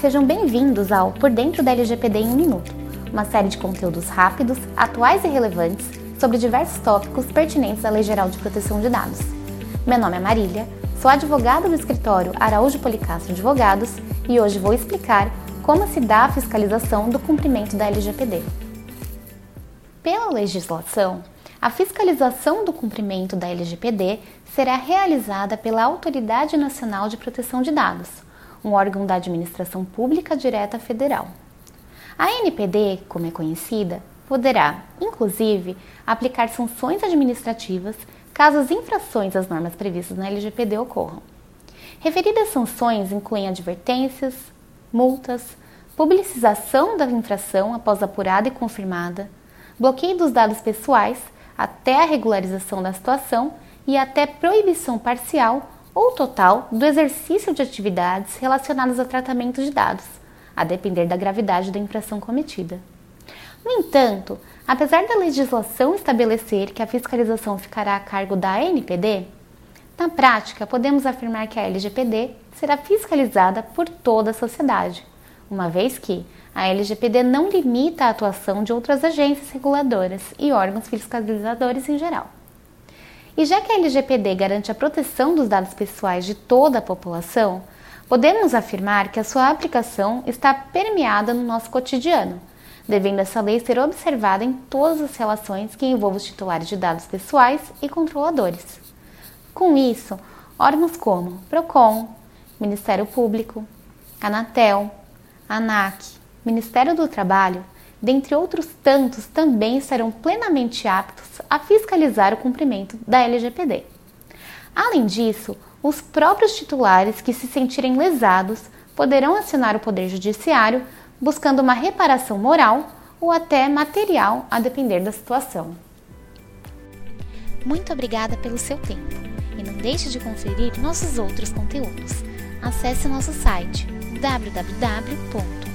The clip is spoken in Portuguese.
Sejam bem-vindos ao Por Dentro da LGPD em um Minuto, uma série de conteúdos rápidos, atuais e relevantes sobre diversos tópicos pertinentes à Lei Geral de Proteção de Dados. Meu nome é Marília, sou advogada do escritório Araújo Policastro Advogados e hoje vou explicar como se dá a fiscalização do cumprimento da LGPD. Pela legislação, a fiscalização do cumprimento da LGPD será realizada pela Autoridade Nacional de Proteção de Dados, um órgão da administração pública direta federal. A NPD, como é conhecida, poderá, inclusive, aplicar sanções administrativas caso as infrações às normas previstas na LGPD ocorram. Referidas sanções incluem advertências, multas, publicização da infração após apurada e confirmada, bloqueio dos dados pessoais até a regularização da situação e até proibição parcial ou total do exercício de atividades relacionadas ao tratamento de dados, a depender da gravidade da infração cometida. No entanto, apesar da legislação estabelecer que a fiscalização ficará a cargo da ANPD, na prática podemos afirmar que a LGPD será fiscalizada por toda a sociedade, uma vez que a LGPD não limita a atuação de outras agências reguladoras e órgãos fiscalizadores em geral. E já que a LGPD garante a proteção dos dados pessoais de toda a população, podemos afirmar que a sua aplicação está permeada no nosso cotidiano, devendo essa lei ser observada em todas as relações que envolvam os titulares de dados pessoais e controladores. Com isso, órgãos como PROCON, Ministério Público, Anatel, ANAC, Ministério do Trabalho, dentre outros tantos, também estarão plenamente aptos a fiscalizar o cumprimento da LGPD. Além disso, os próprios titulares que se sentirem lesados poderão acionar o Poder Judiciário buscando uma reparação moral ou até material, a depender da situação. Muito obrigada pelo seu tempo e não deixe de conferir nossos outros conteúdos. Acesse nosso site www